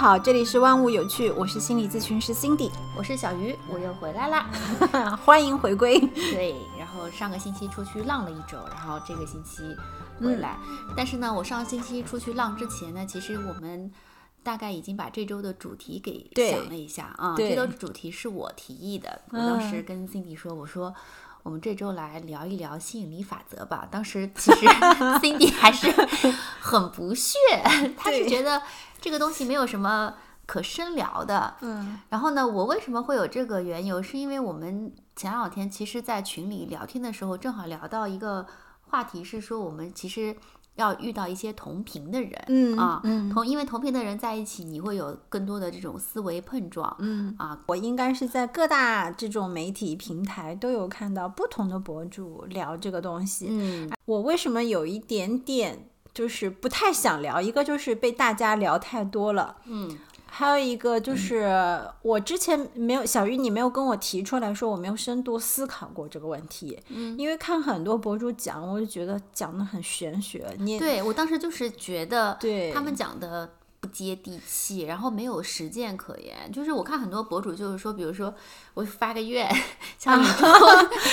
好，这里是万物有趣，我是心理咨询师 Cindy，我是小鱼，我又回来啦，欢迎回归。对，然后上个星期出去浪了一周，然后这个星期回来，但是呢，我上个星期出去浪之前呢，其实我们大概已经把这周的主题给想了一下啊，这周主题是我提议的，我当时跟 Cindy 说，我说。我们这周来聊一聊吸引力法则吧。当时其实 Cindy 还是很不屑，他是觉得这个东西没有什么可深聊的。嗯。然后呢，我为什么会有这个缘由？是因为我们前两天其实，在群里聊天的时候，正好聊到一个话题，是说我们其实。要遇到一些同频的人，嗯啊，同因为同频的人在一起，你会有更多的这种思维碰撞，嗯。啊，我应该是在各大这种媒体平台都有看到不同的博主聊这个东西，嗯，我为什么有一点点就是不太想聊？一个就是被大家聊太多了，嗯。还有一个就是，我之前没有小鱼，你没有跟我提出来说，我没有深度思考过这个问题。嗯，因为看很多博主讲，我就觉得讲的很玄学。你对我当时就是觉得，对他们讲的不接地气，然后没有实践可言。就是我看很多博主就是说，比如说我发个愿，像宇宙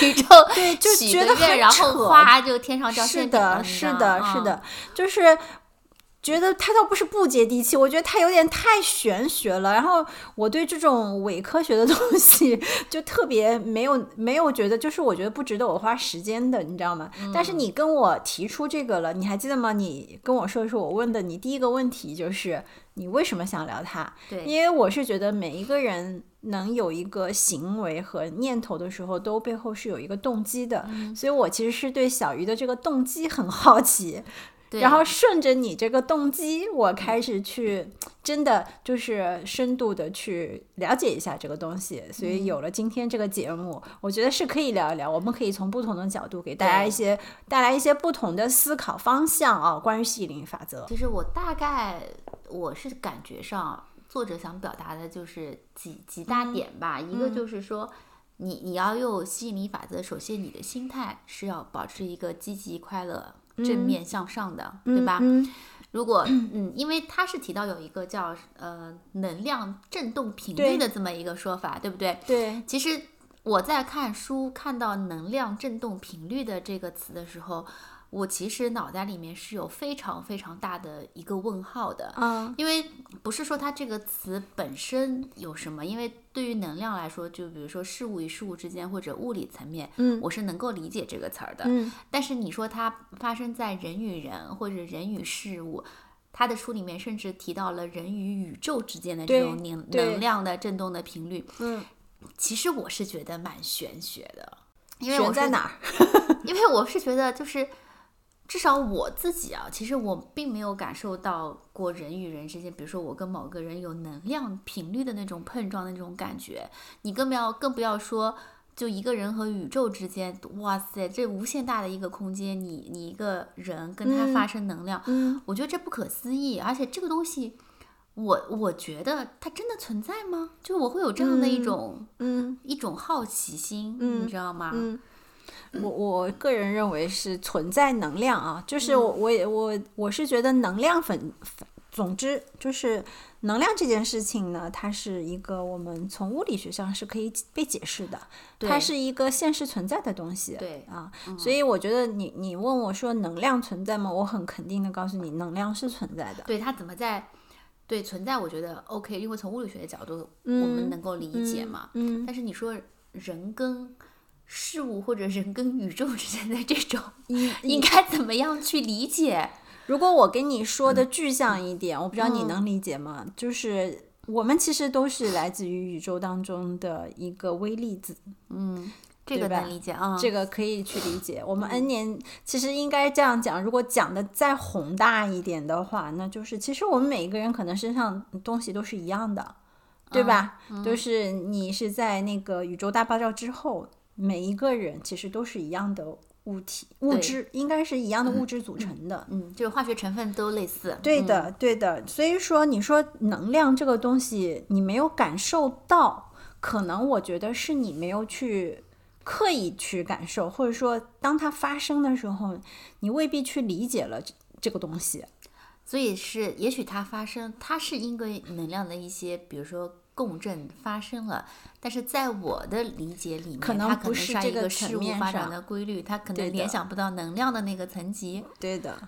宇宙对，就许个愿然后哗就天上掉馅饼了。是的，是的，是的，就是。觉得他倒不是不接地气，我觉得他有点太玄学了。然后我对这种伪科学的东西 就特别没有没有觉得，就是我觉得不值得我花时间的，你知道吗？但是你跟我提出这个了，你还记得吗？你跟我说的时候，我问的你第一个问题就是你为什么想聊他？对，因为我是觉得每一个人能有一个行为和念头的时候，都背后是有一个动机的，所以我其实是对小鱼的这个动机很好奇。然后顺着你这个动机，我开始去真的就是深度的去了解一下这个东西，所以有了今天这个节目，我觉得是可以聊一聊，我们可以从不同的角度给大家一些带来一些不同的思考方向啊，关于吸引力法则。其实我大概我是感觉上，作者想表达的就是几几大点吧，一个就是说，你你要用吸引力法则，首先你的心态是要保持一个积极快乐。正面向上的，对吧？如果嗯，因为他是提到有一个叫呃能量振动频率的这么一个说法，对不对？对。其实我在看书看到能量振动频率的这个词的时候。我其实脑袋里面是有非常非常大的一个问号的，嗯，因为不是说它这个词本身有什么，因为对于能量来说，就比如说事物与事物之间或者物理层面，嗯，我是能够理解这个词儿的，嗯，但是你说它发生在人与人或者人与事物，他的书里面甚至提到了人与宇宙之间的这种能能量的振动的频率，嗯，其实我是觉得蛮玄学的，因为我在哪儿？因为我是觉得就是。至少我自己啊，其实我并没有感受到过人与人之间，比如说我跟某个人有能量频率的那种碰撞的那种感觉。你更不要更不要说，就一个人和宇宙之间，哇塞，这无限大的一个空间，你你一个人跟他发生能量，我觉得这不可思议。而且这个东西，我我觉得它真的存在吗？就我会有这样的一种，嗯，一种好奇心，你知道吗？我我个人认为是存在能量啊，就是我我也我我是觉得能量粉，总之就是能量这件事情呢，它是一个我们从物理学上是可以被解释的，它是一个现实存在的东西，对啊，所以我觉得你你问我说能量存在吗？我很肯定的告诉你，能量是存在的。对它怎么在对存在？我觉得 OK，因为从物理学的角度我们能够理解嘛，嗯，但是你说人跟事物或者人跟宇宙之间的这种，应该怎么样去理解？如果我跟你说的具象一点，我不知道你能理解吗？就是我们其实都是来自于宇宙当中的一个微粒子，嗯，这个能理解啊，这个可以去理解。我们 N 年其实应该这样讲，如果讲的再宏大一点的话，那就是其实我们每一个人可能身上东西都是一样的，对吧？就是你是在那个宇宙大爆炸之后。每一个人其实都是一样的物体物质，应该是一样的物质组成的，嗯，就是化学成分都类似。对的，对的。所以说，你说能量这个东西，你没有感受到，可能我觉得是你没有去刻意去感受，或者说当它发生的时候，你未必去理解了这个东西。所以是，也许它发生，它是因为能量的一些，比如说共振发生了，但是在我的理解里面，可能不是这个事物发展的规律，它可能联想不到能量的那个层级。对的。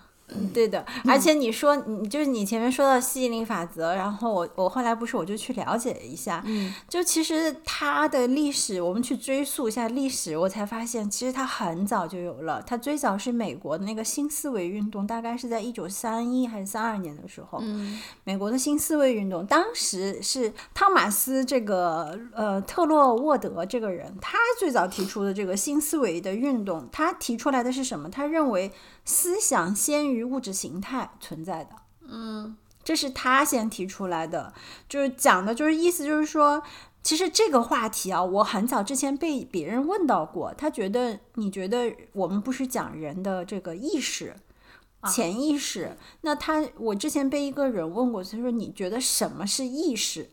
对的，而且你说你就是你前面说到吸引力法则，然后我我后来不是我就去了解一下，嗯，就其实它的历史，我们去追溯一下历史，我才发现其实它很早就有了，它最早是美国的那个新思维运动，大概是在一九三一还是三二年的时候，嗯，美国的新思维运动，当时是汤马斯这个呃特洛沃德这个人，他最早提出的这个新思维的运动，他提出来的是什么？他认为。思想先于物质形态存在的，嗯，这是他先提出来的，就是讲的，就是意思就是说，其实这个话题啊，我很早之前被别人问到过，他觉得你觉得我们不是讲人的这个意识、潜意识，那他我之前被一个人问过，他说你觉得什么是意识？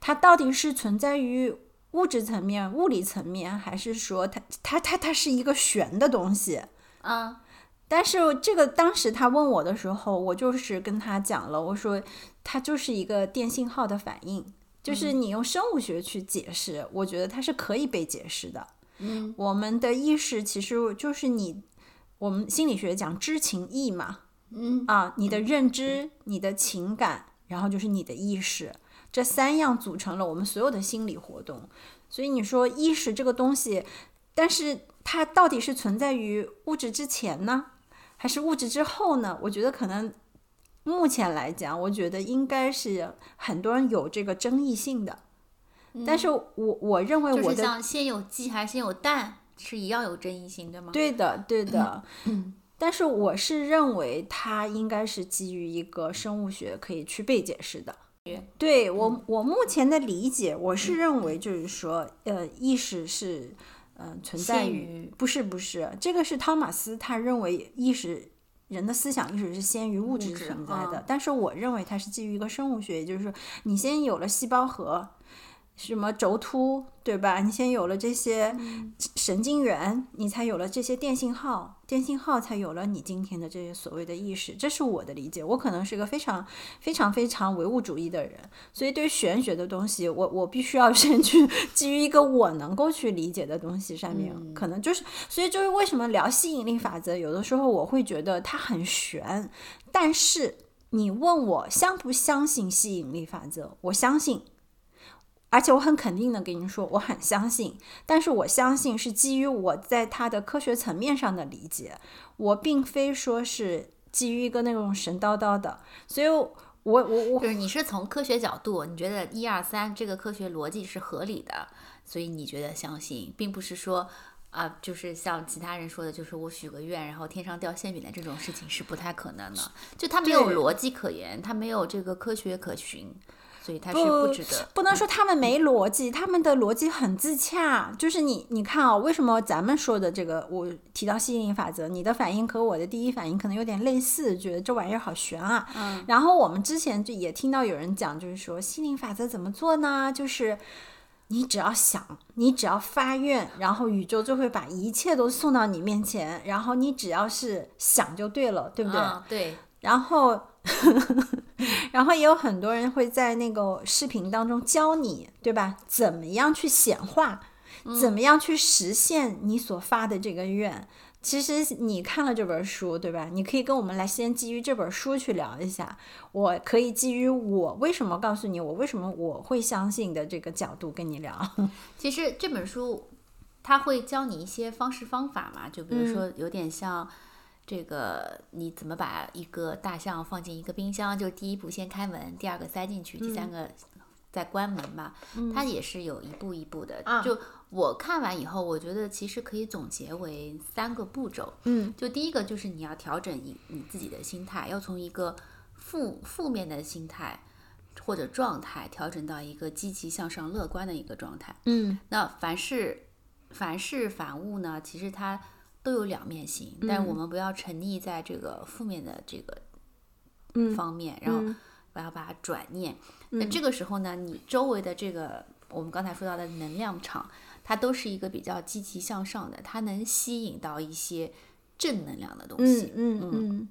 它到底是存在于物质层面、物理层面，还是说它它它它是一个玄的东西？啊？但是这个当时他问我的时候，我就是跟他讲了，我说它就是一个电信号的反应，就是你用生物学去解释，我觉得它是可以被解释的。嗯，我们的意识其实就是你，我们心理学讲知情意嘛，嗯啊，你的认知、你的情感，然后就是你的意识，这三样组成了我们所有的心理活动。所以你说意识这个东西，但是它到底是存在于物质之前呢？还是物质之后呢？我觉得可能目前来讲，我觉得应该是很多人有这个争议性的。但是我我认为我的像先有鸡还是先有蛋是一样有争议性对吗？对的，对的。但是我是认为它应该是基于一个生物学可以去被解释的。对我我目前的理解，我是认为就是说，呃，意识是。嗯，存在于不是不是，这个是汤马斯他认为意识人的思想意识是先于物质存在的，但是我认为它是基于一个生物学，也就是说你先有了细胞核。什么轴突，对吧？你先有了这些神经元，你才有了这些电信号，电信号才有了你今天的这些所谓的意识。这是我的理解。我可能是一个非常非常非常唯物主义的人，所以对玄学的东西，我我必须要先去基于一个我能够去理解的东西上面，可能就是，所以就是为什么聊吸引力法则，有的时候我会觉得它很玄，但是你问我相不相信吸引力法则，我相信。而且我很肯定的跟您说，我很相信，但是我相信是基于我在它的科学层面上的理解，我并非说是基于一个那种神叨叨的，所以，我我我就是你是从科学角度，你觉得一二三这个科学逻辑是合理的，所以你觉得相信，并不是说啊，就是像其他人说的，就是我许个愿，然后天上掉馅饼的这种事情是不太可能的，就它没有逻辑可言，它没有这个科学可循。所以它是不值得，不能说他们没逻辑，他们的逻辑很自洽。就是你，你看啊，为什么咱们说的这个，我提到吸引力法则，你的反应和我的第一反应可能有点类似，觉得这玩意儿好悬啊。嗯。然后我们之前就也听到有人讲，就是说吸引力法则怎么做呢？就是你只要想，你只要发愿，然后宇宙就会把一切都送到你面前，然后你只要是想就对了，对不对？对。然后。然后也有很多人会在那个视频当中教你，对吧？怎么样去显化？怎么样去实现你所发的这个愿？其实你看了这本书，对吧？你可以跟我们来先基于这本书去聊一下。我可以基于我为什么告诉你，我为什么我会相信的这个角度跟你聊。其实这本书它会教你一些方式方法嘛，就比如说有点像。这个你怎么把一个大象放进一个冰箱？就第一步先开门，第二个塞进去，第三个再关门嘛。它也是有一步一步的。就我看完以后，我觉得其实可以总结为三个步骤。嗯，就第一个就是你要调整你你自己的心态，要从一个负负面的心态或者状态调整到一个积极向上、乐观的一个状态。嗯，那凡事凡事反物呢，其实它。都有两面性，但是我们不要沉溺在这个负面的这个方面，然后我要把它转念。那这个时候呢，你周围的这个我们刚才说到的能量场，它都是一个比较积极向上的，它能吸引到一些正能量的东西。嗯嗯嗯。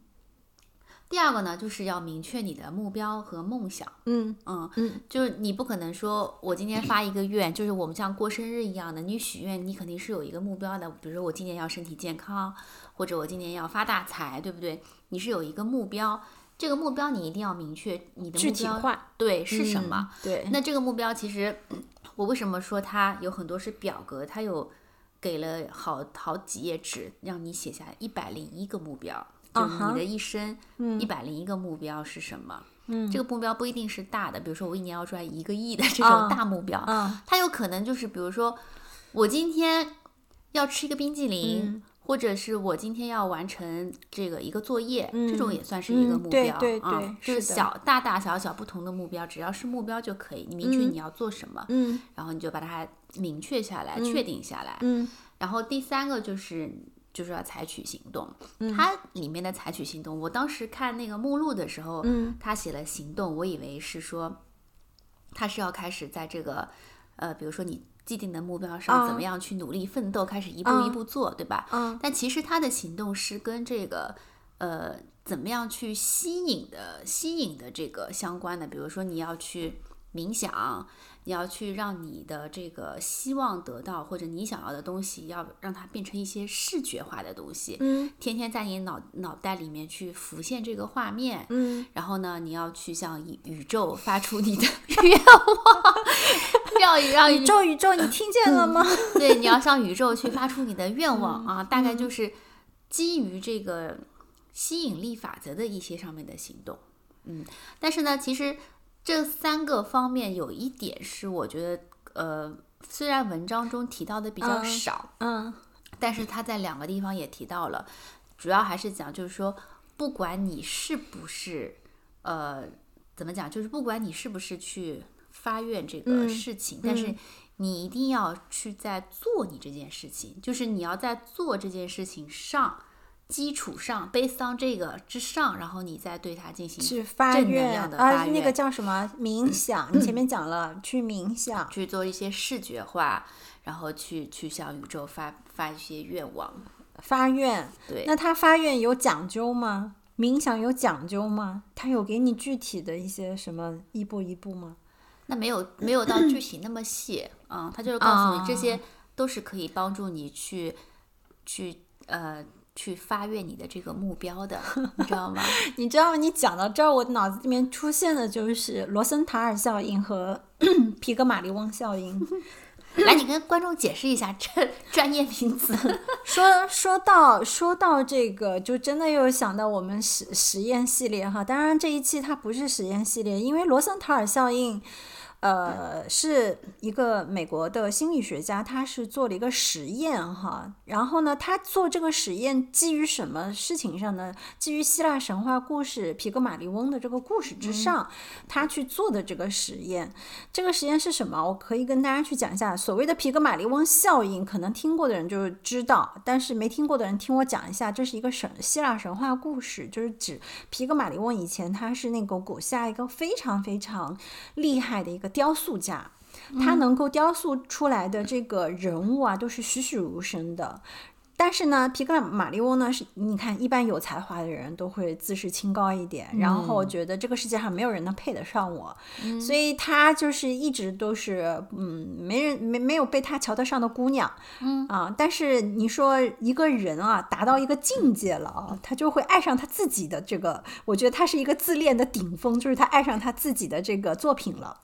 第二个呢，就是要明确你的目标和梦想。嗯嗯嗯，就是你不可能说我今天发一个愿，就是我们像过生日一样的，你许愿，你肯定是有一个目标的。比如说我今年要身体健康，或者我今年要发大财，对不对？你是有一个目标，这个目标你一定要明确你的具体化，对是什么？对，那这个目标其实，我为什么说它有很多是表格？它有给了好好几页纸，让你写下一百零一个目标。就是你的一生，一百零一个目标是什么？嗯，这个目标不一定是大的，比如说我一年要赚一个亿的这种大目标，它有可能就是比如说我今天要吃一个冰激凌，或者是我今天要完成这个一个作业，这种也算是一个目标啊。就是小大大小小不同的目标，只要是目标就可以，你明确你要做什么，嗯，然后你就把它明确下来，确定下来，嗯，然后第三个就是。就是要采取行动，它里面的采取行动，我当时看那个目录的时候，他写了行动，我以为是说他是要开始在这个呃，比如说你既定的目标上怎么样去努力奋斗，开始一步一步做，对吧？但其实他的行动是跟这个呃怎么样去吸引的、吸引的这个相关的，比如说你要去冥想。你要去让你的这个希望得到或者你想要的东西，要让它变成一些视觉化的东西，嗯，天天在你脑脑袋里面去浮现这个画面，嗯，然后呢，你要去向宇宙发出你的 愿望，要让宇宙宇宙，你听见了吗？对，你要向宇宙去发出你的愿望啊，大概就是基于这个吸引力法则的一些上面的行动，嗯，但是呢，其实。这三个方面有一点是我觉得，呃，虽然文章中提到的比较少，嗯，但是他在两个地方也提到了，主要还是讲就是说，不管你是不是，呃，怎么讲，就是不管你是不是去发愿这个事情，但是你一定要去在做你这件事情，就是你要在做这件事情上。基础上，，based on 这个之上，然后你再对它进行去发愿啊，那个叫什么冥想？你前面讲了，去冥想，去做一些视觉化，然后去去向宇宙发发一些愿望，发愿。对，那他发愿有讲究吗？冥想有讲究吗？他有给你具体的一些什么一步一步吗？那没有，没有到具体那么细啊。他就是告诉你，这些都是可以帮助你去去呃。去发愿你的这个目标的，你知道吗？你知道吗？你讲到这儿，我脑子里面出现的就是罗森塔尔效应和 皮格马利翁效应。来，你跟观众解释一下这 专业名词。说说到说到这个，就真的又想到我们实实验系列哈。当然这一期它不是实验系列，因为罗森塔尔效应。呃，是一个美国的心理学家，他是做了一个实验哈，然后呢，他做这个实验基于什么事情上呢？基于希腊神话故事皮格马利翁的这个故事之上，他去做的这个实验。这个实验是什么？我可以跟大家去讲一下。所谓的皮格马利翁效应，可能听过的人就知道，但是没听过的人听我讲一下，这是一个神希腊神话故事，就是指皮格马利翁以前他是那个古希腊一个非常非常厉害的一个。雕塑家，他能够雕塑出来的这个人物啊，都是栩栩如生的。但是呢，皮克马利翁呢，是你看，一般有才华的人都会自视清高一点，然后觉得这个世界上没有人能配得上我，所以他就是一直都是，嗯，没人没没有被他瞧得上的姑娘，嗯啊。但是你说一个人啊，达到一个境界了啊，他就会爱上他自己的这个，我觉得他是一个自恋的顶峰，就是他爱上他自己的这个作品了。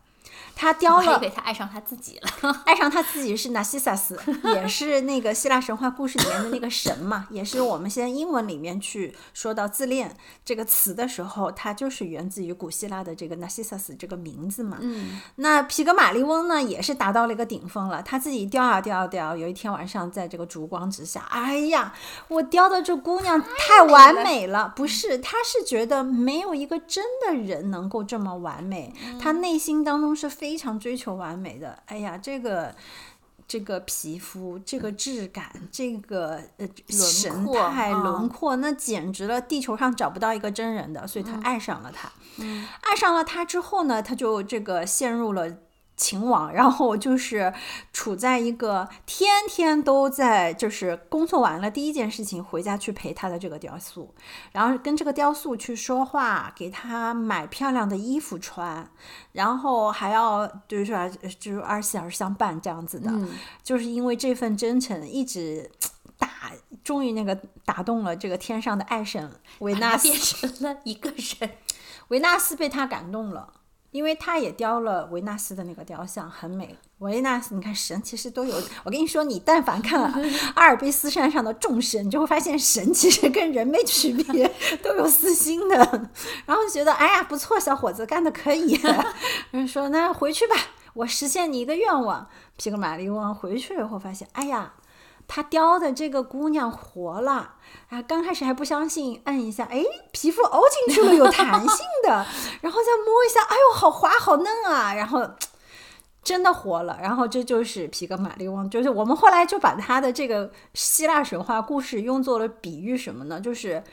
他雕了，他爱上他自己了，爱上他自己是纳西萨斯，也是那个希腊神话故事里面的那个神嘛，也是我们现在英文里面去说到自恋这个词的时候，它就是源自于古希腊的这个纳西萨斯这个名字嘛。嗯，那皮格马利翁呢，也是达到了一个顶峰了，他自己雕啊雕啊雕，有一天晚上在这个烛光之下，哎呀，我雕的这姑娘太完美了，不是，他是觉得没有一个真的人能够这么完美，他内心当中是非。常追求完美的，哎呀，这个这个皮肤，这个质感，这个呃神态轮廓，那简直了，地球上找不到一个真人的，所以他爱上了他。爱上了他之后呢，他就这个陷入了秦王，然后就是处在一个天天都在，就是工作完了第一件事情回家去陪他的这个雕塑，然后跟这个雕塑去说话，给他买漂亮的衣服穿，然后还要就是说就是二十四小时相伴这样子的，就是因为这份真诚一直打，终于那个打动了这个天上的爱神维纳斯，变成了一个人，维纳斯被他感动了。因为他也雕了维纳斯的那个雕像，很美。维纳斯，你看神其实都有。我跟你说，你但凡看了 阿尔卑斯山上的众神，你就会发现神其实跟人没区别，都有私心的。然后就觉得，哎呀，不错，小伙子干的可以。人说，那回去吧，我实现你一个愿望。皮格马利翁回去以后发现，哎呀。他雕的这个姑娘活了啊！刚开始还不相信，按一下，哎，皮肤凹进去了，有弹性的，然后再摸一下，哎呦，好滑，好嫩啊！然后真的活了。然后这就是皮格马利翁，就是我们后来就把他的这个希腊神话故事用作了比喻什么呢？就是。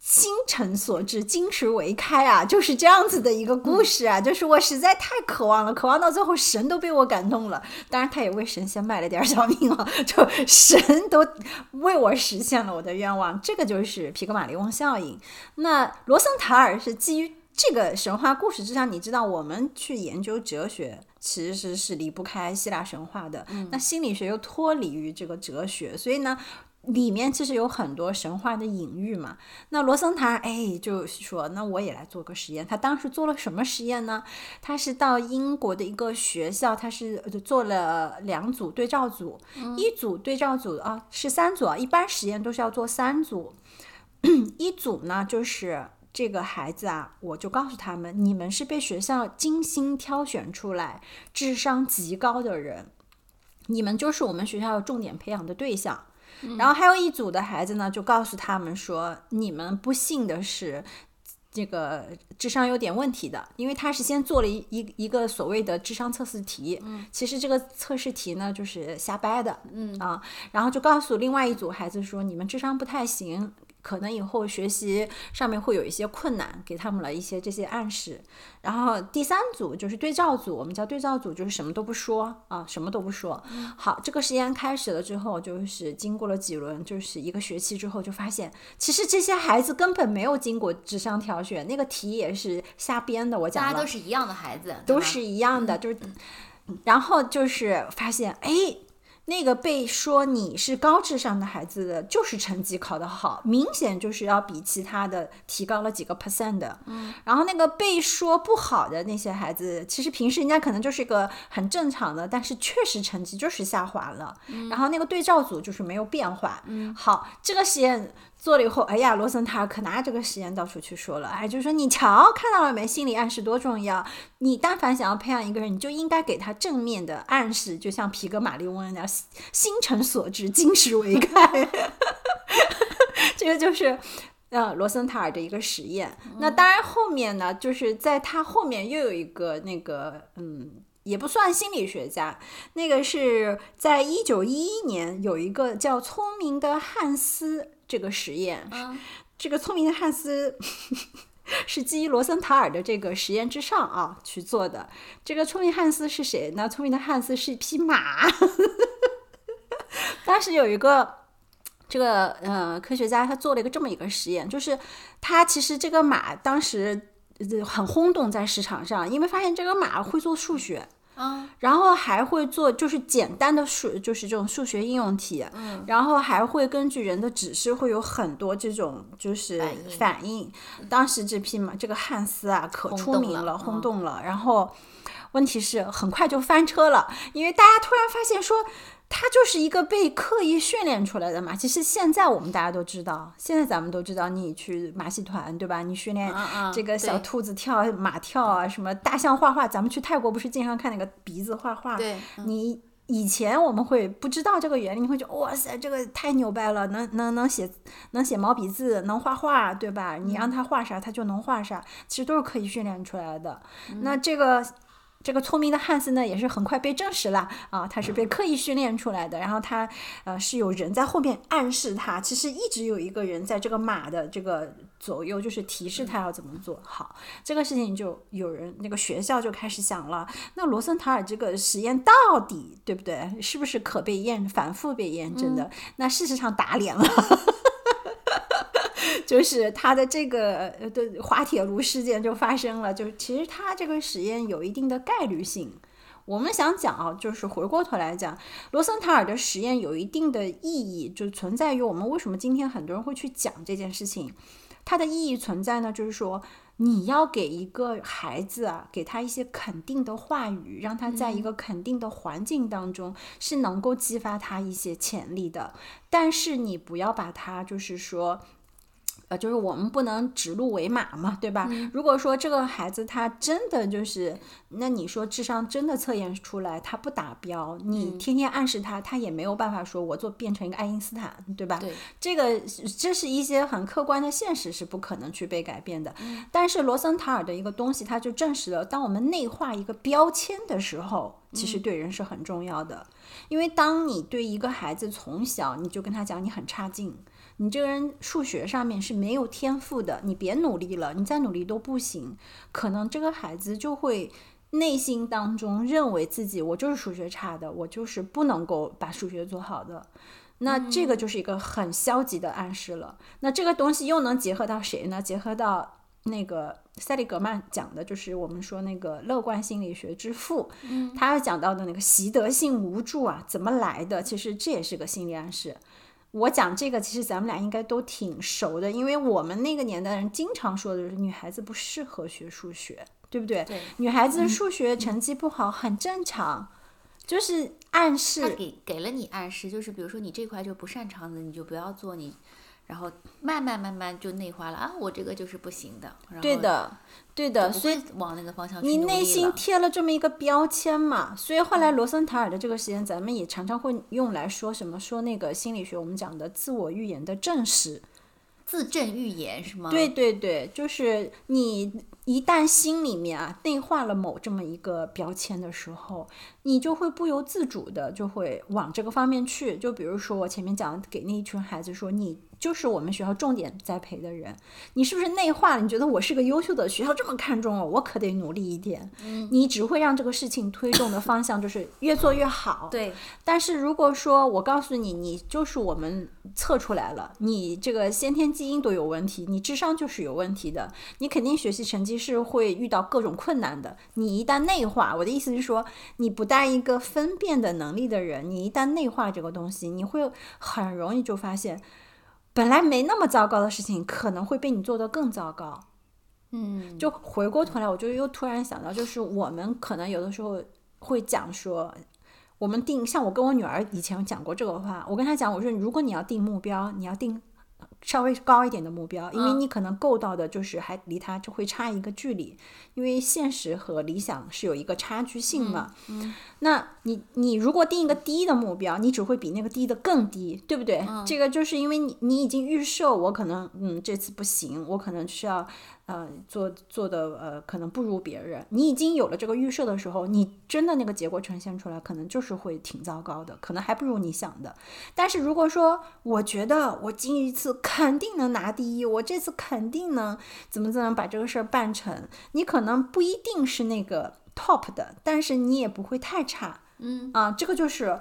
心诚所至，金石为开啊，就是这样子的一个故事啊。就是我实在太渴望了，渴望到最后神都被我感动了。当然，他也为神仙卖了点小命啊。就神都为我实现了我的愿望，这个就是皮格马利翁效应。那罗森塔尔是基于这个神话故事之上，你知道，我们去研究哲学其实是离不开希腊神话的。那心理学又脱离于这个哲学，所以呢。里面其实有很多神话的隐喻嘛。那罗森塔哎，就说那我也来做个实验。他当时做了什么实验呢？他是到英国的一个学校，他是做了两组对照组，一组对照组啊是三组啊，一般实验都是要做三组。一组呢就是这个孩子啊，我就告诉他们，你们是被学校精心挑选出来，智商极高的人，你们就是我们学校重点培养的对象。然后还有一组的孩子呢，就告诉他们说：“你们不幸的是，这个智商有点问题的，因为他是先做了一一一个所谓的智商测试题，其实这个测试题呢就是瞎掰的，嗯。啊，然后就告诉另外一组孩子说：你们智商不太行。”可能以后学习上面会有一些困难，给他们了一些这些暗示。然后第三组就是对照组，我们叫对照组，就是什么都不说啊，什么都不说。好，这个实验开始了之后，就是经过了几轮，就是一个学期之后，就发现其实这些孩子根本没有经过智商挑选，那个题也是瞎编的。我讲大家都是一样的孩子，都是一样的，就是，然后就是发现，哎。那个被说你是高智商的孩子的，就是成绩考得好，明显就是要比其他的提高了几个 percent 的。嗯，然后那个被说不好的那些孩子，其实平时人家可能就是一个很正常的，但是确实成绩就是下滑了。嗯，然后那个对照组就是没有变化。嗯，好，这个实验。做了以后，哎呀，罗森塔尔可拿这个实验到处去说了，哎，就说你瞧，看到了没？心理暗示多重要！你但凡想要培养一个人，你就应该给他正面的暗示，就像皮格马利翁那样，心诚所至，金石为开。这个就是呃罗森塔尔的一个实验。那当然后面呢，就是在他后面又有一个那个，嗯，也不算心理学家，那个是在一九一一年有一个叫聪明的汉斯。这个实验，这个聪明的汉斯 是基于罗森塔尔的这个实验之上啊去做的。这个聪明汉斯是谁呢？聪明的汉斯是一匹马。当时有一个这个呃科学家，他做了一个这么一个实验，就是他其实这个马当时很轰动在市场上，因为发现这个马会做数学。嗯，然后还会做就是简单的数，就是这种数学应用题。嗯，然后还会根据人的指示，会有很多这种就是反应。当时这批嘛，这个汉斯啊，可出名了，轰动了。然后问题是很快就翻车了，因为大家突然发现说。他就是一个被刻意训练出来的嘛。其实现在我们大家都知道，现在咱们都知道，你去马戏团对吧？你训练这个小兔子跳马跳啊，什么大象画画。咱们去泰国不是经常看那个鼻子画画？对。你以前我们会不知道这个原理，你会觉得哇塞，这个太牛掰了，能能能写能写毛笔字，能画画，对吧？你让他画啥，他就能画啥。其实都是可以训练出来的。那这个。这个聪明的汉斯呢，也是很快被证实了啊，他是被刻意训练出来的。然后他呃是有人在后面暗示他，其实一直有一个人在这个马的这个左右，就是提示他要怎么做好。这个事情就有人那个学校就开始想了，那罗森塔尔这个实验到底对不对？是不是可被验、反复被验证的？那事实上打脸了。就是他的这个呃的滑铁卢事件就发生了，就是其实他这个实验有一定的概率性。我们想讲啊，就是回过头来讲，罗森塔尔的实验有一定的意义，就存在于我们为什么今天很多人会去讲这件事情。它的意义存在呢，就是说你要给一个孩子啊，给他一些肯定的话语，让他在一个肯定的环境当中是能够激发他一些潜力的。但是你不要把他就是说。呃，就是我们不能指鹿为马嘛，对吧？如果说这个孩子他真的就是，那你说智商真的测验出来他不达标，你天天暗示他，他也没有办法说我做变成一个爱因斯坦，对吧？对，这个这是一些很客观的现实，是不可能去被改变的。但是罗森塔尔的一个东西，他就证实了，当我们内化一个标签的时候，其实对人是很重要的。因为当你对一个孩子从小你就跟他讲你很差劲。你这个人数学上面是没有天赋的，你别努力了，你再努力都不行。可能这个孩子就会内心当中认为自己我就是数学差的，我就是不能够把数学做好的。那这个就是一个很消极的暗示了。那这个东西又能结合到谁呢？结合到那个塞利格曼讲的，就是我们说那个乐观心理学之父，他讲到的那个习得性无助啊，怎么来的？其实这也是个心理暗示。我讲这个，其实咱们俩应该都挺熟的，因为我们那个年代人经常说的就是女孩子不适合学数学，对不对？对，女孩子数学成绩不好很正常，就是暗示。他给给了你暗示，就是比如说你这块就不擅长的，你就不要做你。然后慢慢慢慢就内化了啊，我这个就是不行的。对的，对的，所以往那个方向你内心贴了这么一个标签嘛，所以后来罗森塔尔的这个实验，咱们也常常会用来说什么？说那个心理学我们讲的自我预言的证实，自证预言是吗？对对对，就是你一旦心里面啊内化了某这么一个标签的时候，你就会不由自主的就会往这个方面去。就比如说我前面讲给那一群孩子说你。就是我们学校重点栽培的人，你是不是内化了？你觉得我是个优秀的，学校这么看重我，我可得努力一点。嗯，你只会让这个事情推动的方向就是越做越好。对。但是如果说我告诉你，你就是我们测出来了，你这个先天基因都有问题，你智商就是有问题的，你肯定学习成绩是会遇到各种困难的。你一旦内化，我的意思是说，你不带一个分辨的能力的人，你一旦内化这个东西，你会很容易就发现。本来没那么糟糕的事情，可能会被你做得更糟糕。嗯，就回过头来，我就又突然想到，就是我们可能有的时候会讲说，我们定，像我跟我女儿以前讲过这个话，我跟她讲，我说如果你要定目标，你要定。稍微高一点的目标，因为你可能够到的就是还离它就会差一个距离，因为现实和理想是有一个差距性嘛。嗯，那你你如果定一个低的目标，你只会比那个低的更低，对不对？这个就是因为你你已经预设我可能嗯这次不行，我可能需要。呃，做做的呃，可能不如别人。你已经有了这个预设的时候，你真的那个结果呈现出来，可能就是会挺糟糕的，可能还不如你想的。但是如果说，我觉得我今一次肯定能拿第一，我这次肯定能怎么怎么把这个事儿办成，你可能不一定是那个 top 的，但是你也不会太差。嗯啊，这个就是。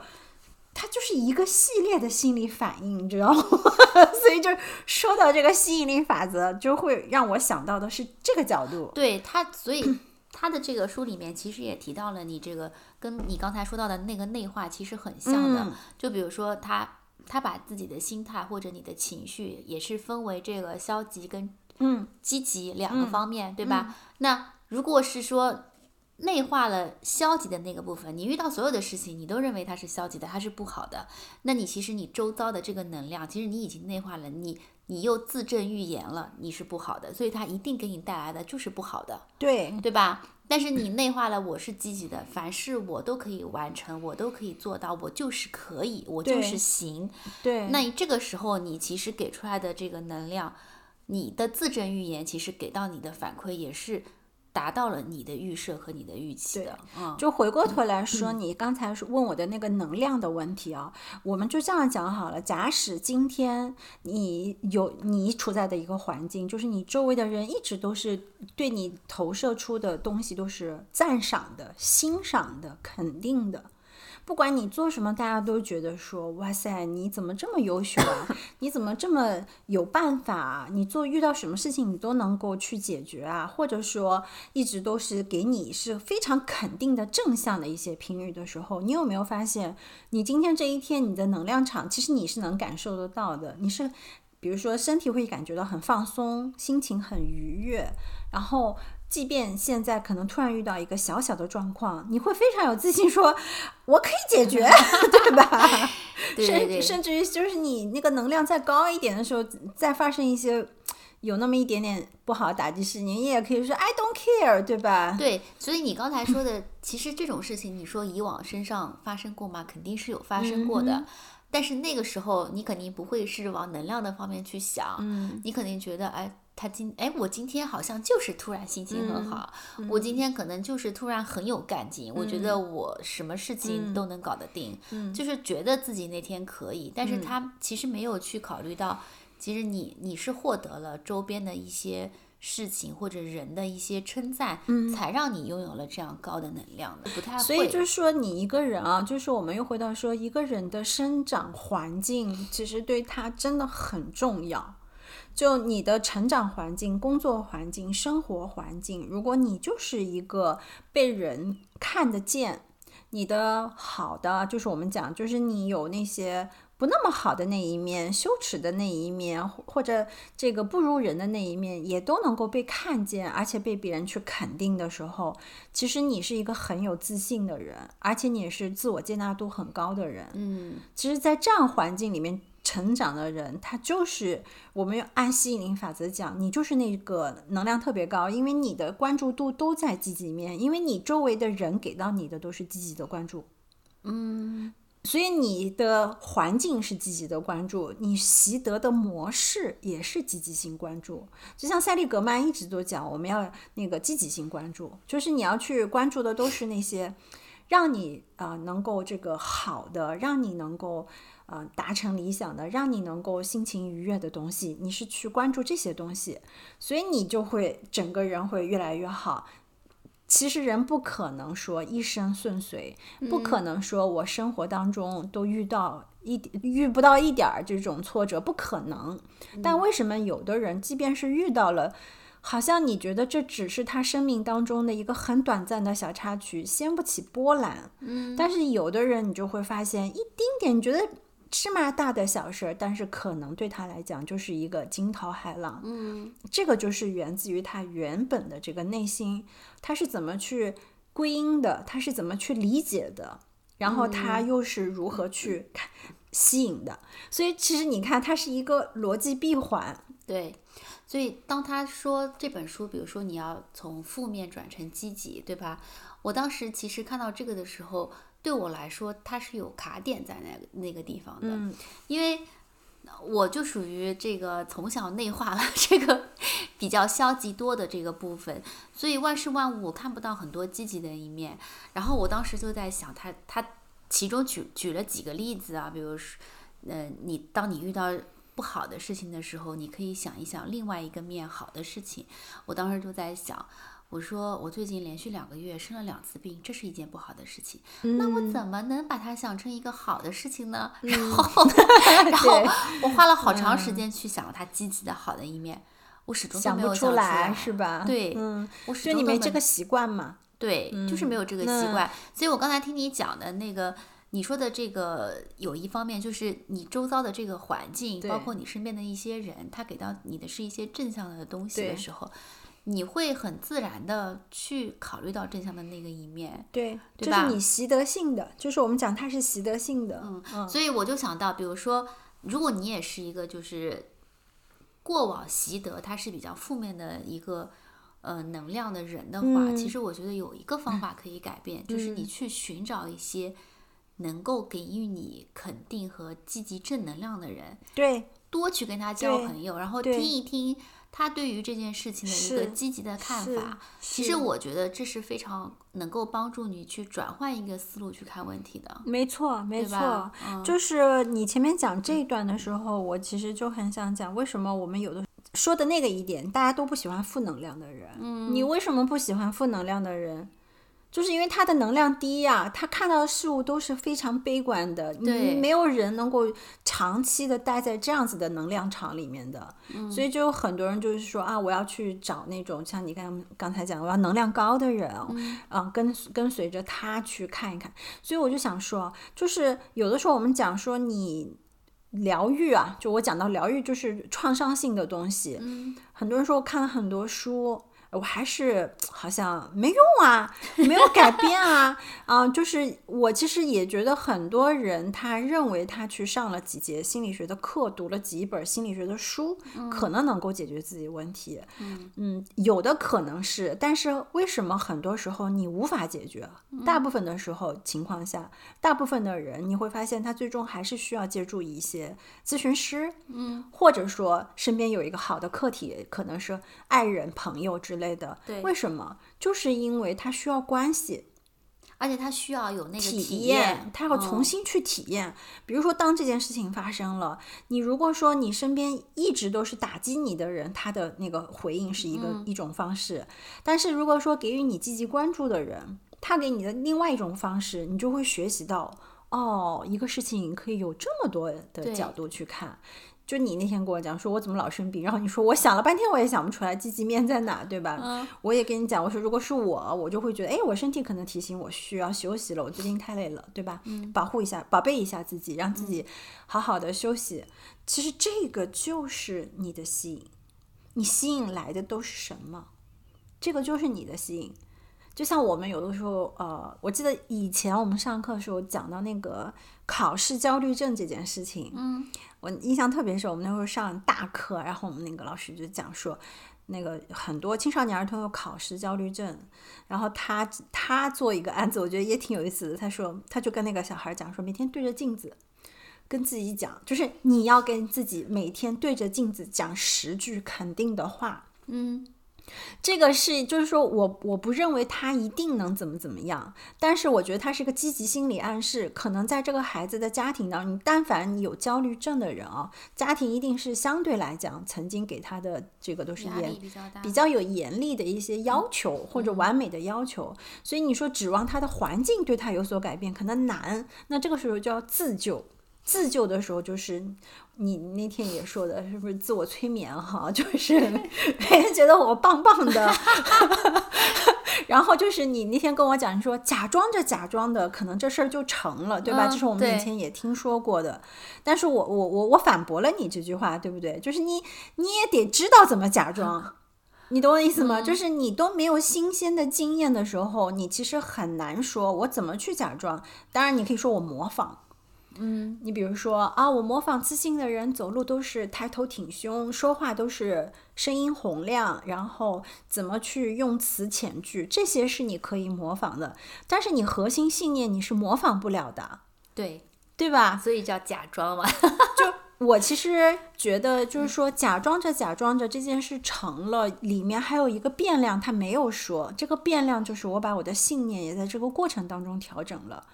它就是一个系列的心理反应，你知道吗？所以就说到这个吸引力法则，就会让我想到的是这个角度。对他，所以 他的这个书里面其实也提到了你这个跟你刚才说到的那个内化其实很像的。就比如说他他把自己的心态或者你的情绪也是分为这个消极跟嗯积极两个方面，对吧？那如果是说。内化了消极的那个部分，你遇到所有的事情，你都认为它是消极的，它是不好的。那你其实你周遭的这个能量，其实你已经内化了，你你又自证预言了，你是不好的，所以它一定给你带来的就是不好的，对对吧？但是你内化了，我是积极的，凡事我都可以完成，我都可以做到，我就是可以，我就是行。对，那这个时候你其实给出来的这个能量，你的自证预言其实给到你的反馈也是。达到了你的预设和你的预期的。嗯，就回过头来说，你刚才问我的那个能量的问题啊，我们就这样讲好了。假使今天你有你处在的一个环境，就是你周围的人一直都是对你投射出的东西都是赞赏的、欣赏的、肯定的。不管你做什么，大家都觉得说：“哇塞，你怎么这么优秀啊？你怎么这么有办法啊？你做遇到什么事情你都能够去解决啊？”或者说，一直都是给你是非常肯定的正向的一些评语的时候，你有没有发现，你今天这一天你的能量场其实你是能感受得到的？你是，比如说身体会感觉到很放松，心情很愉悦，然后。即便现在可能突然遇到一个小小的状况，你会非常有自信说：“我可以解决，对吧？”甚甚至于就是你那个能量再高一点的时候，再发生一些有那么一点点不好的打击事情，你也可以说 “I don't care”，对吧？对，所以你刚才说的，其实这种事情，你说以往身上发生过吗？肯定是有发生过的，但是那个时候你肯定不会是往能量的方面去想，嗯，你肯定觉得哎。他今哎，我今天好像就是突然心情很好，我今天可能就是突然很有干劲，我觉得我什么事情都能搞得定，就是觉得自己那天可以，但是他其实没有去考虑到，其实你你是获得了周边的一些事情或者人的一些称赞，才让你拥有了这样高的能量的，不太会。所以就是说，你一个人啊，就是我们又回到说，一个人的生长环境其实对他真的很重要。就你的成长环境、工作环境、生活环境，如果你就是一个被人看得见，你的好的，就是我们讲，就是你有那些不那么好的那一面、羞耻的那一面，或者这个不如人的那一面，也都能够被看见，而且被别人去肯定的时候，其实你是一个很有自信的人，而且你也是自我接纳度很高的人。嗯，其实，在这样环境里面。成长的人，他就是我们按吸引力法则讲，你就是那个能量特别高，因为你的关注度都在积极面，因为你周围的人给到你的都是积极的关注，嗯，所以你的环境是积极的关注，你习得的模式也是积极性关注。就像塞利格曼一直都讲，我们要那个积极性关注，就是你要去关注的都是那些让你啊能够这个好的，让你能够。呃，达成理想的，让你能够心情愉悦的东西，你是去关注这些东西，所以你就会整个人会越来越好。其实人不可能说一生顺遂，不可能说我生活当中都遇到一遇不到一点儿这种挫折，不可能。但为什么有的人，即便是遇到了，好像你觉得这只是他生命当中的一个很短暂的小插曲，掀不起波澜。嗯，但是有的人，你就会发现一丁点，你觉得。芝麻大的小事儿，但是可能对他来讲就是一个惊涛骇浪。嗯，这个就是源自于他原本的这个内心，他是怎么去归因的，他是怎么去理解的，然后他又是如何去看吸引的。所以其实你看，它是一个逻辑闭环。对，所以当他说这本书，比如说你要从负面转成积极，对吧？我当时其实看到这个的时候。对我来说，它是有卡点在那那个地方的，因为我就属于这个从小内化了 这个比较消极多的这个部分，所以万事万物我看不到很多积极的一面。然后我当时就在想，他他其中举举了几个例子啊，比如说，呃，你当你遇到不好的事情的时候，你可以想一想另外一个面好的事情。我当时就在想。我说我最近连续两个月生了两次病，这是一件不好的事情。那我怎么能把它想成一个好的事情呢？然后，然后我花了好长时间去想它积极的好的一面，我始终想不出来，是吧？对，嗯，我始终没这个习惯嘛。对，就是没有这个习惯。所以我刚才听你讲的那个，你说的这个有一方面就是你周遭的这个环境，包括你身边的一些人，他给到你的是一些正向的东西的时候。你会很自然的去考虑到正向的那个一面，对，对吧？就是你习得性的，就是我们讲它是习得性的，嗯嗯。所以我就想到，比如说，如果你也是一个就是过往习得它是比较负面的一个呃能量的人的话，其实我觉得有一个方法 可以改变，就是你去寻找一些能够给予你肯定和积极正能量的人，对，多去跟他交朋友，然后听一听。他对于这件事情的一个积极的看法。其实我觉得这是非常能够帮助你去转换一个思路去看问题的。没错，没错，就是你前面讲这一段的时候，我其实就很想讲，为什么我们有的说的那个一点，大家都不喜欢负能量的人。嗯，你为什么不喜欢负能量的人？就是因为他的能量低呀，他看到的事物都是非常悲观的。对，没有人能够长期的待在这样子的能量场里面的。嗯，所以就有很多人就是说啊，我要去找那种像你刚刚才讲，我要能量高的人，啊，跟跟随着他去看一看。所以我就想说，就是有的时候我们讲说你疗愈啊，就我讲到疗愈就是创伤性的东西。嗯，很多人说我看了很多书。我还是好像没用啊，没有改变啊，啊，就是我其实也觉得很多人他认为他去上了几节心理学的课，读了几本心理学的书，可能能够解决自己问题。嗯，有的可能是，但是为什么很多时候你无法解决？大部分的时候情况下，大部分的人你会发现他最终还是需要借助一些咨询师，嗯，或者说身边有一个好的客体，可能是爱人、朋友之类。类的，对，为什么？就是因为他需要关系，而且他需要有那个体验，他要重新去体验。比如说，当这件事情发生了，你如果说你身边一直都是打击你的人，他的那个回应是一个一种方式；但是如果说给予你积极关注的人，他给你的另外一种方式，你就会学习到，哦，一个事情可以有这么多的角度去看。就你那天跟我讲，说我怎么老生病，然后你说我想了半天我也想不出来积极面在哪，对吧？嗯，我也跟你讲，我说如果是我，我就会觉得，哎，我身体可能提醒我需要休息了，我最近太累了，对吧？嗯，保护一下，宝贝一下自己，让自己好好的休息。其实这个就是你的吸引，你吸引来的都是什么？这个就是你的吸引。就像我们有的时候，呃，我记得以前我们上课的时候讲到那个考试焦虑症这件事情，嗯，我印象特别深。我们那时候上大课，然后我们那个老师就讲说，那个很多青少年儿童有考试焦虑症，然后他他做一个案子，我觉得也挺有意思的。他说，他就跟那个小孩讲说，每天对着镜子跟自己讲，就是你要跟自己每天对着镜子讲十句肯定的话，嗯。这个是，就是说我我不认为他一定能怎么怎么样，但是我觉得他是个积极心理暗示。可能在这个孩子的家庭当中，但凡你有焦虑症的人啊，家庭一定是相对来讲曾经给他的这个都是严比较有严厉的一些要求或者完美的要求，所以你说指望他的环境对他有所改变可能难，那这个时候就要自救。自救的时候，就是你那天也说的，是不是自我催眠哈？就是别人觉得我棒棒的，然后就是你那天跟我讲，你说假装着假装的，可能这事儿就成了，对吧？这是我们以前也听说过的。但是我我我我反驳了你这句话，对不对？就是你你也得知道怎么假装，你懂我意思吗？就是你都没有新鲜的经验的时候，你其实很难说我怎么去假装。当然，你可以说我模仿。嗯，你比如说啊，我模仿自信的人走路都是抬头挺胸，说话都是声音洪亮，然后怎么去用词遣句，这些是你可以模仿的。但是你核心信念你是模仿不了的，对对吧？所以叫假装嘛。就我其实觉得，就是说假装着假装着这件事成了，里面还有一个变量，他没有说。这个变量就是我把我的信念也在这个过程当中调整了。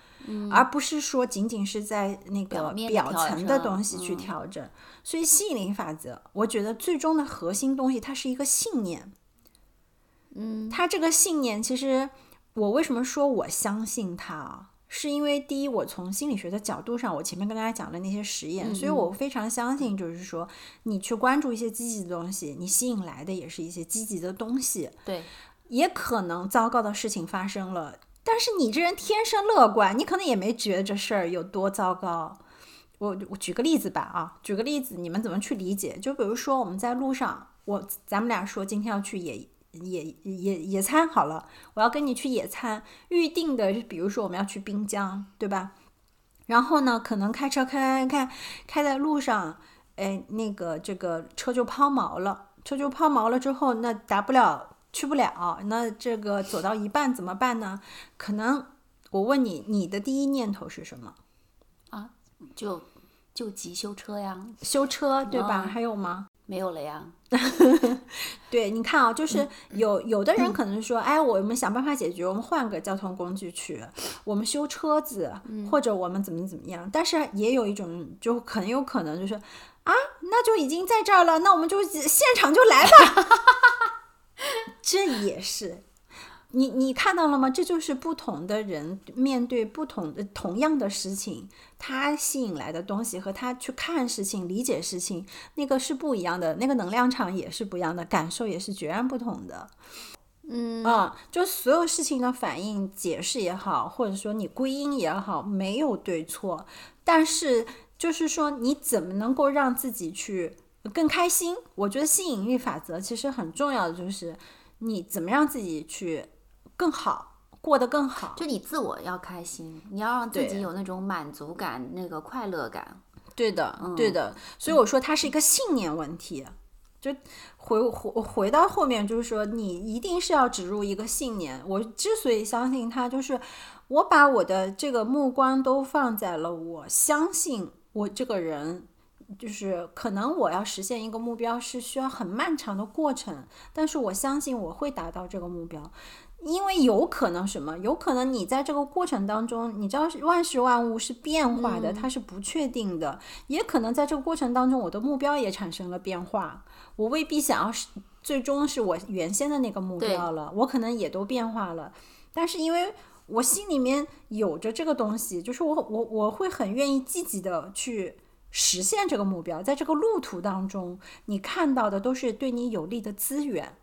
而不是说仅仅是在那个表层的东西去调整，所以吸引力法则，我觉得最终的核心东西它是一个信念。嗯，它这个信念其实我为什么说我相信它啊？是因为第一，我从心理学的角度上，我前面跟大家讲的那些实验，所以我非常相信，就是说你去关注一些积极的东西，你吸引来的也是一些积极的东西。对，也可能糟糕的事情发生了。但是你这人天生乐观，你可能也没觉得这事儿有多糟糕。我我举个例子吧啊，举个例子，你们怎么去理解？就比如说我们在路上，我咱们俩说今天要去野野野野餐好了，我要跟你去野餐，预定的，比如说我们要去滨江，对吧？然后呢，可能开车开开开开在路上，哎，那个这个车就抛锚了，车就抛锚了之后，那达不了。去不了，那这个走到一半怎么办呢？可能我问你，你的第一念头是什么？啊，就就急修车呀，修车对吧？还有吗？没有了呀。对，你看啊，就是有有的人可能说，哎，我们想办法解决，我们换个交通工具去，我们修车子，或者我们怎么怎么样。但是也有一种，就很有可能就是啊，那就已经在这儿了，那我们就现场就来吧。这也是。你你看到了吗？这就是不同的人面对不同的同样的事情，他吸引来的东西和他去看事情、理解事情，那个是不一样的，那个能量场也是不一样的，感受也是截然不同的。嗯啊，就所有事情的反应、解释也好，或者说你归因也好，没有对错，但是就是说你怎么能够让自己去更开心？我觉得吸引力法则其实很重要的就是你怎么让自己去。更好，过得更好，就你自我要开心，你要让自己有那种满足感、那个快乐感。对的，对的。所以我说它是一个信念问题。就回回回到后面，就是说你一定是要植入一个信念。我之所以相信它，就是我把我的这个目光都放在了我相信我这个人，就是可能我要实现一个目标是需要很漫长的过程，但是我相信我会达到这个目标。因为有可能什么？有可能你在这个过程当中，你知道万事万物是变化的，它是不确定的。也可能在这个过程当中，我的目标也产生了变化，我未必想要是最终是我原先的那个目标了，我可能也都变化了。但是因为我心里面有着这个东西，就是我我我会很愿意积极的去实现这个目标。在这个路途当中，你看到的都是对你有利的资源。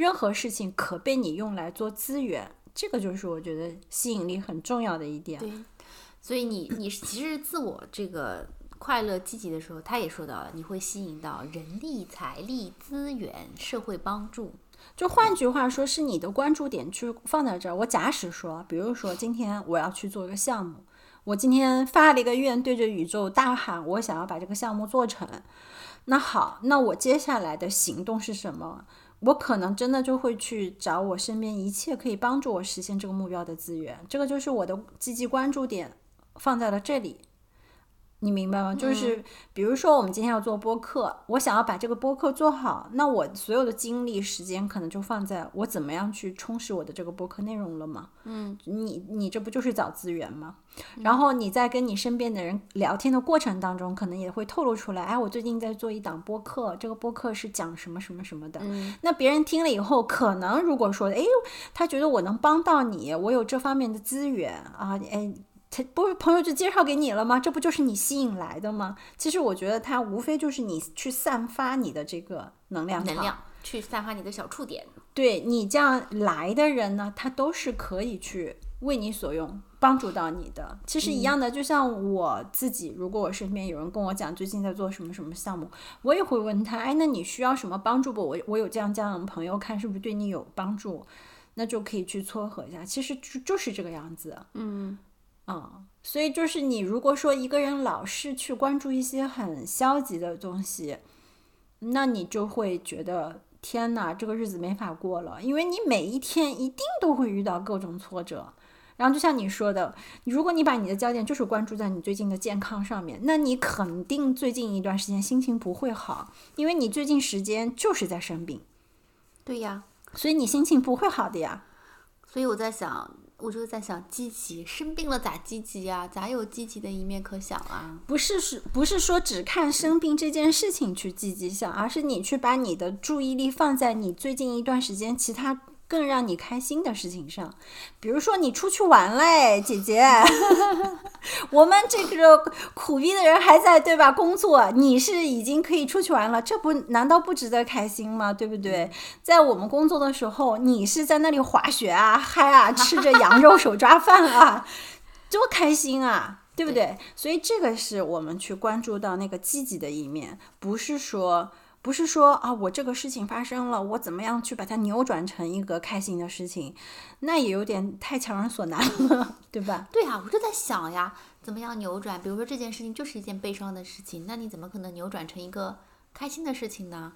任何事情可被你用来做资源，这个就是我觉得吸引力很重要的一点。对，所以你你其实自我这个快乐积极的时候，他也说到了，你会吸引到人力、财力、资源、社会帮助。就换句话说，是你的关注点去放在这儿。我假使说，比如说今天我要去做一个项目，我今天发了一个愿，对着宇宙大喊，我想要把这个项目做成。那好，那我接下来的行动是什么？我可能真的就会去找我身边一切可以帮助我实现这个目标的资源，这个就是我的积极关注点放在了这里。你明白吗？就是比如说，我们今天要做播客，我想要把这个播客做好，那我所有的精力、时间可能就放在我怎么样去充实我的这个播客内容了嘛。嗯，你你这不就是找资源吗？然后你在跟你身边的人聊天的过程当中，可能也会透露出来，哎，我最近在做一档播客，这个播客是讲什么什么什么的。那别人听了以后，可能如果说，哎，他觉得我能帮到你，我有这方面的资源啊，哎。他不是朋友就介绍给你了吗？这不就是你吸引来的吗？其实我觉得他无非就是你去散发你的这个能量，能量去散发你的小触点。对你这样来的人呢，他都是可以去为你所用，帮助到你的。其实一样的，就像我自己，如果我身边有人跟我讲最近在做什么什么项目，我也会问他，哎，那你需要什么帮助不？我我有这样这样的朋友，看是不是对你有帮助，那就可以去撮合一下。其实就就是这个样子。嗯。嗯，所以就是你如果说一个人老是去关注一些很消极的东西，那你就会觉得天哪，这个日子没法过了，因为你每一天一定都会遇到各种挫折。然后就像你说的，如果你把你的焦点就是关注在你最近的健康上面，那你肯定最近一段时间心情不会好，因为你最近时间就是在生病。对呀，所以你心情不会好的呀。所以我在想。我就在想，积极生病了咋积极呀？咋有积极的一面可想啊？不是是，不是说只看生病这件事情去积极想，而是你去把你的注意力放在你最近一段时间其他。更让你开心的事情上，比如说你出去玩嘞，姐姐，我们这个苦逼的人还在对吧？工作，你是已经可以出去玩了，这不难道不值得开心吗？对不对？在我们工作的时候，你是在那里滑雪啊、嗨啊、吃着羊肉手抓饭啊，多开心啊，对不对？所以这个是我们去关注到那个积极的一面，不是说。不是说啊，我这个事情发生了，我怎么样去把它扭转成一个开心的事情？那也有点太强人所难了，对吧？对啊，我就在想呀，怎么样扭转？比如说这件事情就是一件悲伤的事情，那你怎么可能扭转成一个开心的事情呢？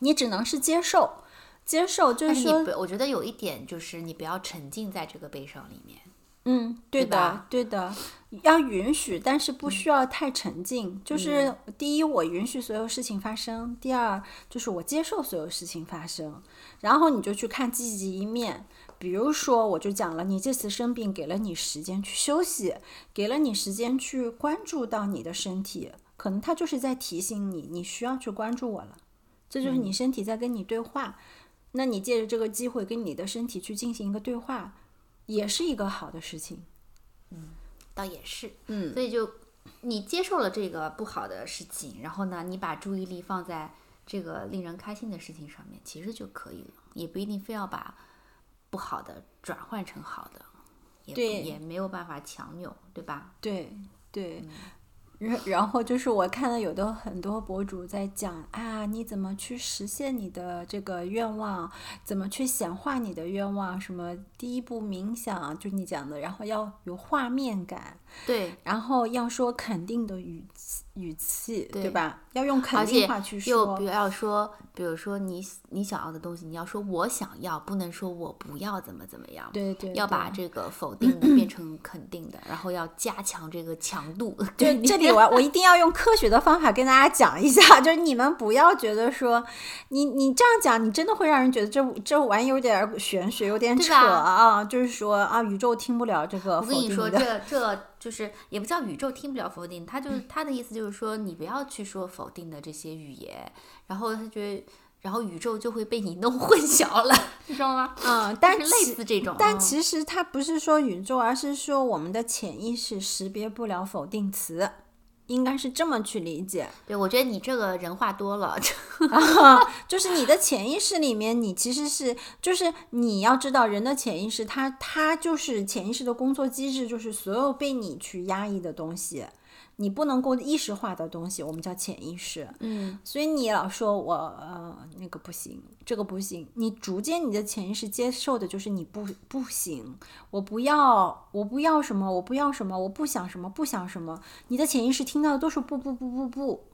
你只能是接受，接受就是说，我觉得有一点就是你不要沉浸在这个悲伤里面。嗯，对的，对的，要允许，但是不需要太沉浸。就是第一，我允许所有事情发生；第二，就是我接受所有事情发生。然后你就去看积极一面，比如说，我就讲了，你这次生病给了你时间去休息，给了你时间去关注到你的身体，可能他就是在提醒你，你需要去关注我了。这就是你身体在跟你对话。那你借着这个机会跟你的身体去进行一个对话。也是一个好的事情，嗯，倒也是，嗯，所以就你接受了这个不好的事情，然后呢，你把注意力放在这个令人开心的事情上面，其实就可以了，也不一定非要把不好的转换成好的，也也没有办法强扭，对吧？对对。然然后就是我看了有的很多博主在讲啊，你怎么去实现你的这个愿望？怎么去显化你的愿望？什么第一步冥想，就你讲的，然后要有画面感，对，然后要说肯定的语语气，对吧？要用肯定话去说，又不要说，比如说你你想要的东西，你要说我想要，不能说我不要怎么怎么样，对对，要把这个否定的变成肯定的，然后要加强这个强度。就这里我我一定要用科学的方法跟大家讲一下，就是你们不要觉得说你你这样讲，你真的会让人觉得这这玩意有点玄学，有点扯啊，就是说啊，宇宙听不了这个。我跟你说，这这。就是也不叫宇宙听不了否定，他就是他的意思就是说你不要去说否定的这些语言，然后他觉得，然后宇宙就会被你弄 混淆了，你知道吗？嗯，但是类似这种，但其实它不是说宇宙，而是说我们的潜意识识别不了否定词。应该是这么去理解，对我觉得你这个人话多了，就是你的潜意识里面，你其实是就是你要知道人的潜意识，他他就是潜意识的工作机制，就是所有被你去压抑的东西。你不能够意识化的东西，我们叫潜意识。嗯，所以你老说我呃那个不行，这个不行，你逐渐你的潜意识接受的就是你不不行，我不要，我不要什么，我不要什么，我不想什么，不想什么。你的潜意识听到的都是不不不不不，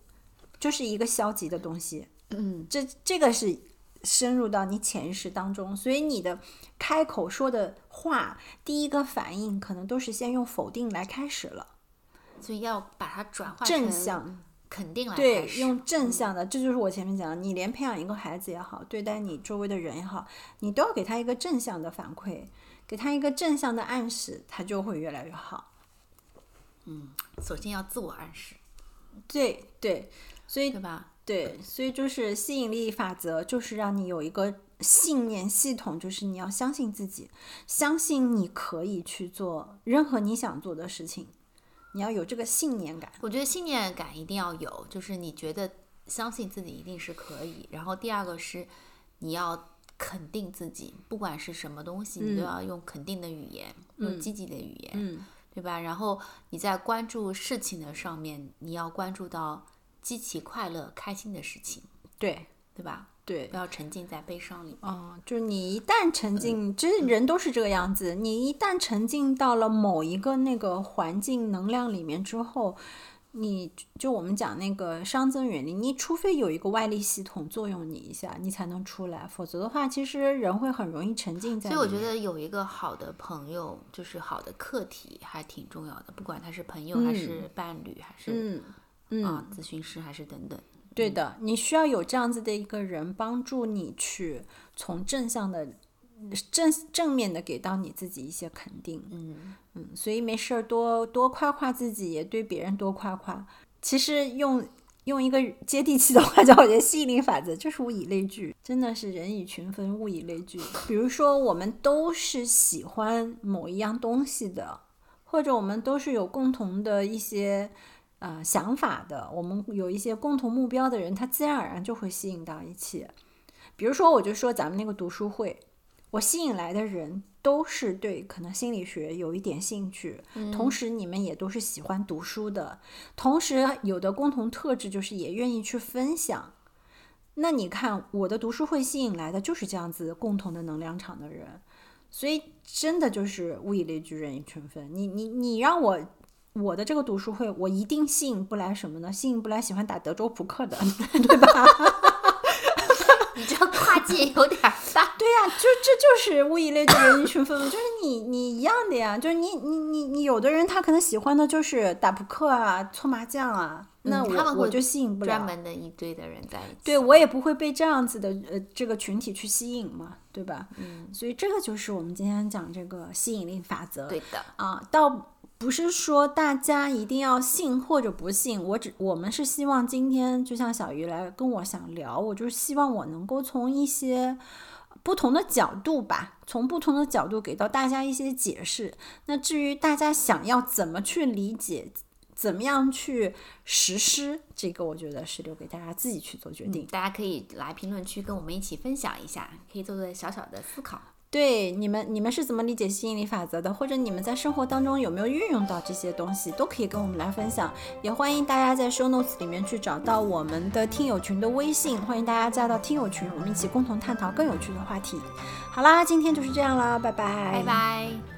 就是一个消极的东西。嗯，这这个是深入到你潜意识当中，所以你的开口说的话，第一个反应可能都是先用否定来开始了。所以要把它转化正向肯定来对，用正向的，这就是我前面讲的，你连培养一个孩子也好，对待你周围的人也好，你都要给他一个正向的反馈，给他一个正向的暗示，他就会越来越好。嗯，首先要自我暗示。对对，所以对吧？对，所以就是吸引力法则，就是让你有一个信念系统，就是你要相信自己，相信你可以去做任何你想做的事情。你要有这个信念感，我觉得信念感一定要有，就是你觉得相信自己一定是可以。然后第二个是你要肯定自己，不管是什么东西，你都要用肯定的语言，用积极的语言，对吧？然后你在关注事情的上面，你要关注到积极快乐、开心的事情，对对吧？对，不要沉浸在悲伤里。哦，就是你一旦沉浸，其实人都是这个样子。你一旦沉浸到了某一个那个环境能量里面之后，你就我们讲那个熵增原理，你除非有一个外力系统作用你一下，你才能出来。否则的话，其实人会很容易沉浸在。所以我觉得有一个好的朋友，就是好的客体，还挺重要的。不管他是朋友，还是伴侣，还是啊咨询师，还是等等。对的，你需要有这样子的一个人帮助你去从正向的、正正面的给到你自己一些肯定。嗯嗯，所以没事儿多多夸夸自己，也对别人多夸夸。其实用用一个接地气的话叫，我觉得吸引力法则就是物以类聚，真的是人以群分，物以类聚。比如说，我们都是喜欢某一样东西的，或者我们都是有共同的一些。呃，想法的，我们有一些共同目标的人，他自然而然就会吸引到一起。比如说，我就说咱们那个读书会，我吸引来的人都是对可能心理学有一点兴趣，同时你们也都是喜欢读书的，同时有的共同特质就是也愿意去分享。那你看，我的读书会吸引来的就是这样子共同的能量场的人，所以真的就是物以类聚，人以群分。你你你让我。我的这个读书会，我一定吸引不来什么呢？吸引不来喜欢打德州扑克的，对吧？你这跨界有点大。对呀，就这就是物以类聚，人以群分，就是你你一样的呀，就是你你你你有的人他可能喜欢的就是打扑克啊、搓麻将啊，那我我就吸引不了专门的一堆的人在一起。对我也不会被这样子的呃这个群体去吸引嘛，对吧？嗯，所以这个就是我们今天讲这个吸引力法则。对的啊，到。不是说大家一定要信或者不信，我只我们是希望今天就像小鱼来跟我想聊，我就是希望我能够从一些不同的角度吧，从不同的角度给到大家一些解释。那至于大家想要怎么去理解，怎么样去实施，这个我觉得是留给大家自己去做决定。大家可以来评论区跟我们一起分享一下，可以做做小小的思考。对你们，你们是怎么理解吸引力法则的？或者你们在生活当中有没有运用到这些东西，都可以跟我们来分享。也欢迎大家在 show notes 里面去找到我们的听友群的微信，欢迎大家加到听友群，我们一起共同探讨更有趣的话题。好啦，今天就是这样啦，拜拜，拜拜。